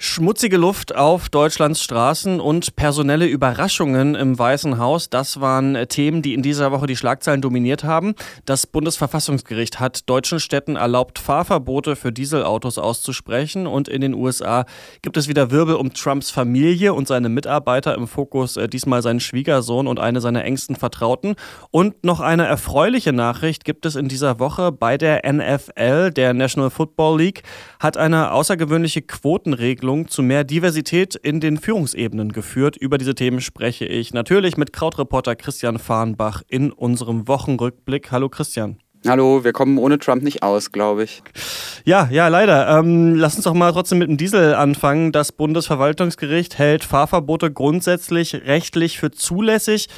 Schmutzige Luft auf Deutschlands Straßen und personelle Überraschungen im Weißen Haus, das waren Themen, die in dieser Woche die Schlagzeilen dominiert haben. Das Bundesverfassungsgericht hat deutschen Städten erlaubt, Fahrverbote für Dieselautos auszusprechen und in den USA gibt es wieder Wirbel um Trumps Familie und seine Mitarbeiter im Fokus, äh, diesmal seinen Schwiegersohn und eine seiner engsten Vertrauten. Und noch eine erfreuliche Nachricht gibt es in dieser Woche bei der NFL, der National Football League, hat eine außergewöhnliche Quotenregelung Entwicklung zu mehr Diversität in den Führungsebenen geführt. Über diese Themen spreche ich natürlich mit Krautreporter Christian Fahrenbach in unserem Wochenrückblick. Hallo Christian. Hallo, wir kommen ohne Trump nicht aus, glaube ich. Ja, ja, leider. Ähm, lass uns doch mal trotzdem mit dem Diesel anfangen. Das Bundesverwaltungsgericht hält Fahrverbote grundsätzlich rechtlich für zulässig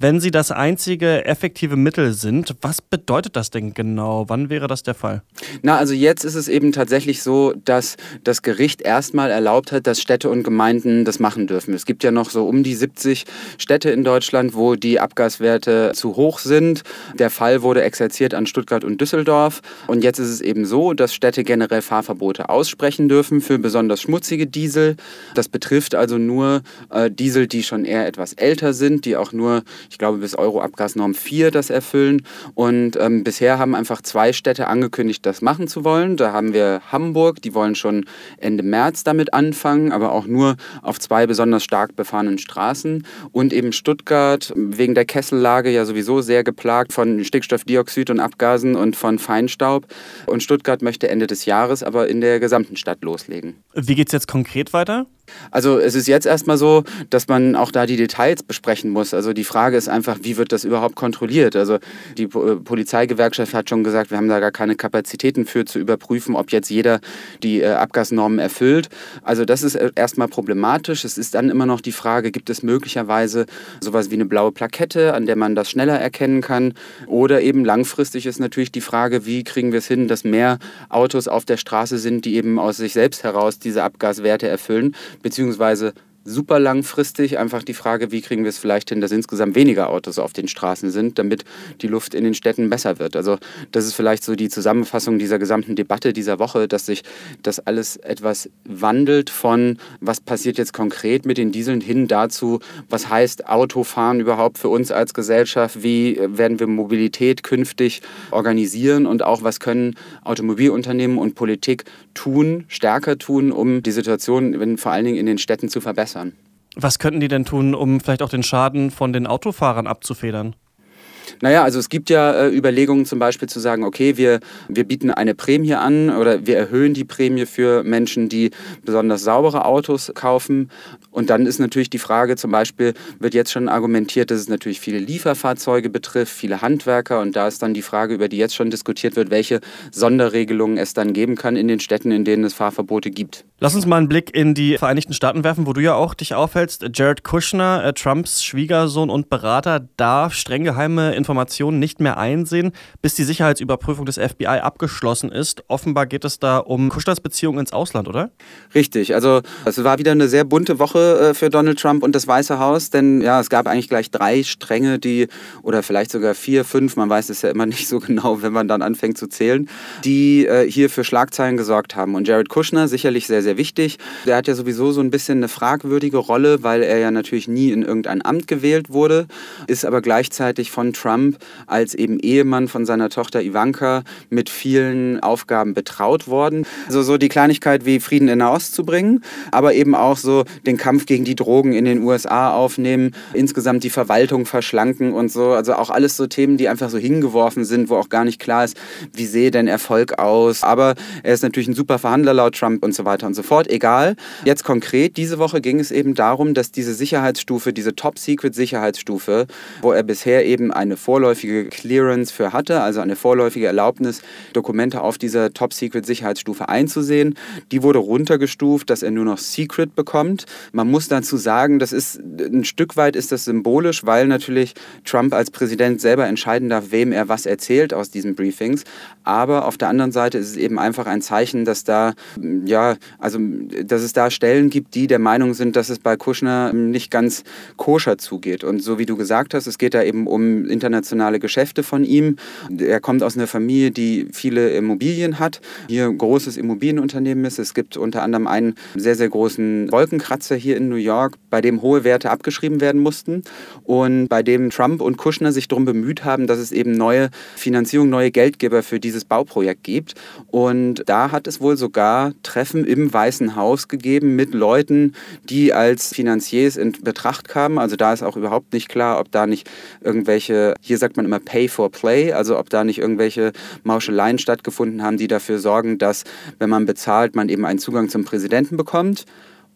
wenn sie das einzige effektive Mittel sind. Was bedeutet das denn genau? Wann wäre das der Fall? Na, also jetzt ist es eben tatsächlich so, dass das Gericht erstmal erlaubt hat, dass Städte und Gemeinden das machen dürfen. Es gibt ja noch so um die 70 Städte in Deutschland, wo die Abgaswerte zu hoch sind. Der Fall wurde exerziert an Stuttgart und Düsseldorf. Und jetzt ist es eben so, dass Städte generell Fahrverbote aussprechen dürfen für besonders schmutzige Diesel. Das betrifft also nur äh, Diesel, die schon eher etwas älter sind, die auch nur ich glaube, bis Euro-Abgasnorm 4 das erfüllen. Und ähm, bisher haben einfach zwei Städte angekündigt, das machen zu wollen. Da haben wir Hamburg, die wollen schon Ende März damit anfangen, aber auch nur auf zwei besonders stark befahrenen Straßen. Und eben Stuttgart, wegen der Kessellage ja sowieso sehr geplagt von Stickstoffdioxid und Abgasen und von Feinstaub. Und Stuttgart möchte Ende des Jahres aber in der gesamten Stadt loslegen. Wie geht es jetzt konkret weiter? Also es ist jetzt erstmal so, dass man auch da die Details besprechen muss. Also die Frage ist einfach, wie wird das überhaupt kontrolliert? Also die äh, Polizeigewerkschaft hat schon gesagt, wir haben da gar keine Kapazitäten für zu überprüfen, ob jetzt jeder die äh, Abgasnormen erfüllt. Also das ist äh, erstmal problematisch. Es ist dann immer noch die Frage, gibt es möglicherweise sowas wie eine blaue Plakette, an der man das schneller erkennen kann? Oder eben langfristig ist natürlich die Frage, wie kriegen wir es hin, dass mehr Autos auf der Straße sind, die eben aus sich selbst heraus diese Abgaswerte erfüllen beziehungsweise super langfristig einfach die Frage, wie kriegen wir es vielleicht hin, dass insgesamt weniger Autos auf den Straßen sind, damit die Luft in den Städten besser wird. Also das ist vielleicht so die Zusammenfassung dieser gesamten Debatte dieser Woche, dass sich das alles etwas wandelt von, was passiert jetzt konkret mit den Dieseln hin dazu, was heißt Autofahren überhaupt für uns als Gesellschaft, wie werden wir Mobilität künftig organisieren? Und auch was können Automobilunternehmen und Politik tun, stärker tun, um die Situation vor allen Dingen in den Städten zu verbessern verbessern. Was könnten die denn tun, um vielleicht auch den Schaden von den Autofahrern abzufedern? Naja, also es gibt ja äh, Überlegungen zum Beispiel zu sagen, okay, wir, wir bieten eine Prämie an oder wir erhöhen die Prämie für Menschen, die besonders saubere Autos kaufen. Und dann ist natürlich die Frage, zum Beispiel wird jetzt schon argumentiert, dass es natürlich viele Lieferfahrzeuge betrifft, viele Handwerker. Und da ist dann die Frage, über die jetzt schon diskutiert wird, welche Sonderregelungen es dann geben kann in den Städten, in denen es Fahrverbote gibt. Lass uns mal einen Blick in die Vereinigten Staaten werfen, wo du ja auch dich aufhältst. Jared Kushner, äh, Trumps Schwiegersohn und Berater, darf streng geheime Informationen nicht mehr einsehen, bis die Sicherheitsüberprüfung des FBI abgeschlossen ist. Offenbar geht es da um Kushners Beziehung ins Ausland, oder? Richtig. Also es war wieder eine sehr bunte Woche äh, für Donald Trump und das Weiße Haus, denn ja, es gab eigentlich gleich drei Stränge, die oder vielleicht sogar vier, fünf, man weiß es ja immer nicht so genau, wenn man dann anfängt zu zählen, die äh, hier für Schlagzeilen gesorgt haben. Und Jared Kushner sicherlich sehr sehr wichtig. Der hat ja sowieso so ein bisschen eine fragwürdige Rolle, weil er ja natürlich nie in irgendein Amt gewählt wurde, ist aber gleichzeitig von Trump als eben Ehemann von seiner Tochter Ivanka mit vielen Aufgaben betraut worden. Also so die Kleinigkeit wie Frieden in Nahost zu bringen, aber eben auch so den Kampf gegen die Drogen in den USA aufnehmen, insgesamt die Verwaltung verschlanken und so. Also auch alles so Themen, die einfach so hingeworfen sind, wo auch gar nicht klar ist, wie sehe denn Erfolg aus. Aber er ist natürlich ein super Verhandler laut Trump und so weiter und so fort. Egal. Jetzt konkret, diese Woche ging es eben darum, dass diese Sicherheitsstufe, diese Top-Secret-Sicherheitsstufe, wo er bisher eben eine vorläufige Clearance für hatte, also eine vorläufige Erlaubnis, Dokumente auf dieser Top-Secret-Sicherheitsstufe einzusehen, die wurde runtergestuft, dass er nur noch Secret bekommt. Man muss dazu sagen, das ist ein Stück weit ist das symbolisch, weil natürlich Trump als Präsident selber entscheiden darf, wem er was erzählt aus diesen Briefings. Aber auf der anderen Seite ist es eben einfach ein Zeichen, dass da ja also, dass es da Stellen gibt, die der Meinung sind, dass es bei Kushner nicht ganz koscher zugeht. Und so wie du gesagt hast, es geht da eben um internationale internationale Geschäfte von ihm. Er kommt aus einer Familie, die viele Immobilien hat, hier ein großes Immobilienunternehmen ist. Es gibt unter anderem einen sehr, sehr großen Wolkenkratzer hier in New York, bei dem hohe Werte abgeschrieben werden mussten und bei dem Trump und Kushner sich darum bemüht haben, dass es eben neue Finanzierung, neue Geldgeber für dieses Bauprojekt gibt. Und da hat es wohl sogar Treffen im Weißen Haus gegeben mit Leuten, die als Finanziers in Betracht kamen. Also da ist auch überhaupt nicht klar, ob da nicht irgendwelche, hier sagt man immer Pay for Play, also ob da nicht irgendwelche Mauscheleien stattgefunden haben, die dafür sorgen, dass, wenn man bezahlt, man eben einen Zugang zum Präsidenten bekommt.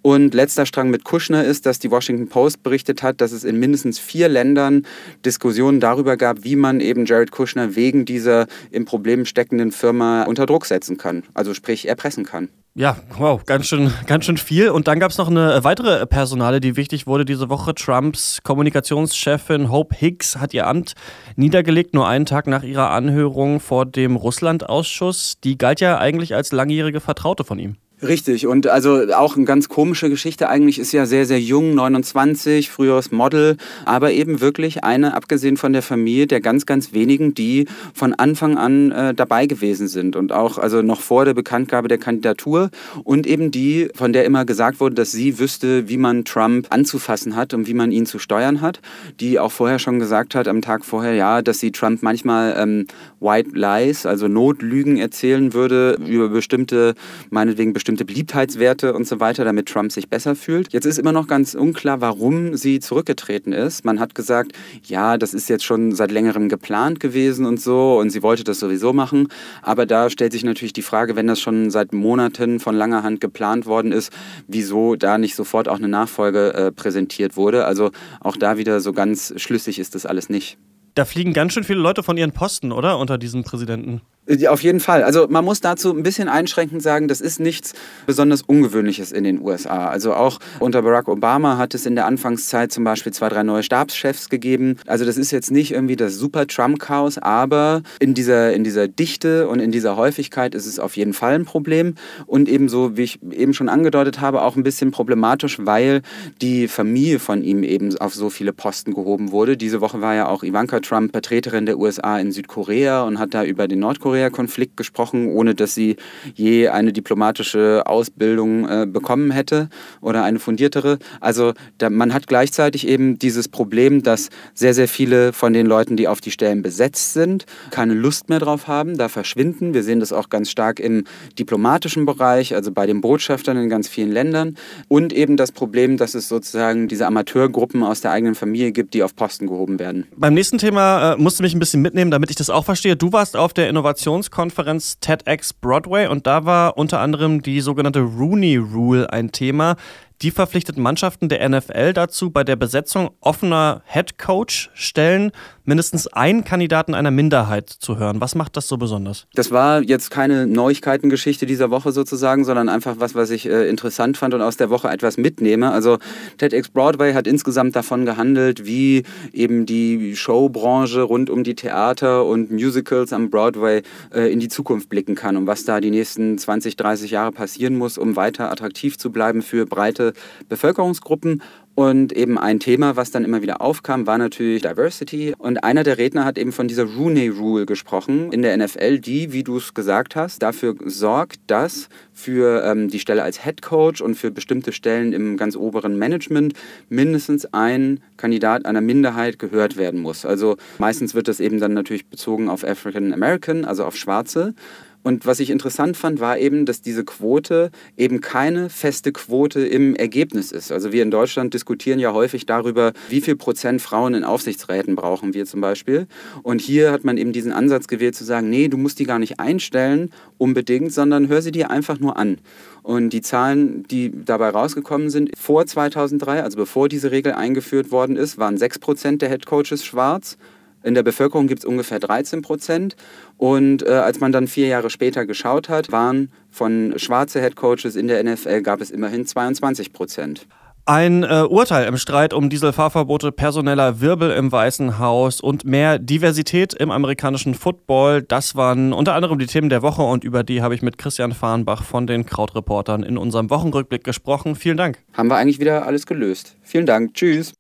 Und letzter Strang mit Kushner ist, dass die Washington Post berichtet hat, dass es in mindestens vier Ländern Diskussionen darüber gab, wie man eben Jared Kushner wegen dieser im Problem steckenden Firma unter Druck setzen kann, also sprich erpressen kann. Ja, wow, ganz schön, ganz schön viel. Und dann gab es noch eine weitere Personale, die wichtig wurde diese Woche. Trumps Kommunikationschefin Hope Hicks hat ihr Amt niedergelegt, nur einen Tag nach ihrer Anhörung vor dem Russland-Ausschuss. Die galt ja eigentlich als langjährige Vertraute von ihm. Richtig, und also auch eine ganz komische Geschichte eigentlich, ist ja sehr, sehr jung, 29, früheres Model, aber eben wirklich eine, abgesehen von der Familie, der ganz, ganz wenigen, die von Anfang an äh, dabei gewesen sind. Und auch also noch vor der Bekanntgabe der Kandidatur. Und eben die, von der immer gesagt wurde, dass sie wüsste, wie man Trump anzufassen hat und wie man ihn zu steuern hat, die auch vorher schon gesagt hat, am Tag vorher, ja, dass sie Trump manchmal ähm, White Lies, also Notlügen erzählen würde über bestimmte, meinetwegen bestimmte bestimmte Beliebtheitswerte und so weiter, damit Trump sich besser fühlt. Jetzt ist immer noch ganz unklar, warum sie zurückgetreten ist. Man hat gesagt, ja, das ist jetzt schon seit längerem geplant gewesen und so und sie wollte das sowieso machen. Aber da stellt sich natürlich die Frage, wenn das schon seit Monaten von langer Hand geplant worden ist, wieso da nicht sofort auch eine Nachfolge äh, präsentiert wurde. Also auch da wieder so ganz schlüssig ist das alles nicht. Da fliegen ganz schön viele Leute von ihren Posten, oder? Unter diesem Präsidenten. Auf jeden Fall. Also man muss dazu ein bisschen einschränkend sagen, das ist nichts besonders Ungewöhnliches in den USA. Also auch unter Barack Obama hat es in der Anfangszeit zum Beispiel zwei, drei neue Stabschefs gegeben. Also das ist jetzt nicht irgendwie das super Trump-Chaos, aber in dieser, in dieser Dichte und in dieser Häufigkeit ist es auf jeden Fall ein Problem. Und ebenso, wie ich eben schon angedeutet habe, auch ein bisschen problematisch, weil die Familie von ihm eben auf so viele Posten gehoben wurde. Diese Woche war ja auch Ivanka Trump Vertreterin der USA in Südkorea und hat da über den Nordkorea Nordkorea-Konflikt gesprochen, ohne dass sie je eine diplomatische Ausbildung äh, bekommen hätte oder eine fundiertere. Also da, man hat gleichzeitig eben dieses Problem, dass sehr, sehr viele von den Leuten, die auf die Stellen besetzt sind, keine Lust mehr drauf haben, da verschwinden. Wir sehen das auch ganz stark im diplomatischen Bereich, also bei den Botschaftern in ganz vielen Ländern. Und eben das Problem, dass es sozusagen diese Amateurgruppen aus der eigenen Familie gibt, die auf Posten gehoben werden. Beim nächsten Thema äh, musst du mich ein bisschen mitnehmen, damit ich das auch verstehe. Du warst auf der Innovation Innovationskonferenz TEDx Broadway und da war unter anderem die sogenannte Rooney Rule ein Thema. Die verpflichtet Mannschaften der NFL dazu, bei der Besetzung offener Head Coach Stellen mindestens einen Kandidaten einer Minderheit zu hören. Was macht das so besonders? Das war jetzt keine Neuigkeitengeschichte dieser Woche sozusagen, sondern einfach was, was ich äh, interessant fand und aus der Woche etwas mitnehme. Also TEDx Broadway hat insgesamt davon gehandelt, wie eben die Showbranche rund um die Theater und Musicals am Broadway äh, in die Zukunft blicken kann und was da die nächsten 20, 30 Jahre passieren muss, um weiter attraktiv zu bleiben für breite Bevölkerungsgruppen. Und eben ein Thema, was dann immer wieder aufkam, war natürlich Diversity. Und einer der Redner hat eben von dieser Rooney Rule gesprochen in der NFL, die, wie du es gesagt hast, dafür sorgt, dass für ähm, die Stelle als Head Coach und für bestimmte Stellen im ganz oberen Management mindestens ein Kandidat einer Minderheit gehört werden muss. Also meistens wird das eben dann natürlich bezogen auf African American, also auf Schwarze. Und was ich interessant fand, war eben, dass diese Quote eben keine feste Quote im Ergebnis ist. Also wir in Deutschland diskutieren ja häufig darüber, wie viel Prozent Frauen in Aufsichtsräten brauchen wir zum Beispiel. Und hier hat man eben diesen Ansatz gewählt zu sagen, nee, du musst die gar nicht einstellen unbedingt, sondern hör sie dir einfach nur an. Und die Zahlen, die dabei rausgekommen sind, vor 2003, also bevor diese Regel eingeführt worden ist, waren 6 Prozent der Headcoaches schwarz in der Bevölkerung gibt es ungefähr 13 Prozent. Und äh, als man dann vier Jahre später geschaut hat, waren von schwarze Headcoaches in der NFL gab es immerhin 22 Prozent. Ein äh, Urteil im Streit um Dieselfahrverbote, personeller Wirbel im Weißen Haus und mehr Diversität im amerikanischen Football, das waren unter anderem die Themen der Woche und über die habe ich mit Christian Fahrenbach von den Krautreportern in unserem Wochenrückblick gesprochen. Vielen Dank. Haben wir eigentlich wieder alles gelöst. Vielen Dank. Tschüss.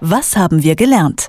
Was haben wir gelernt?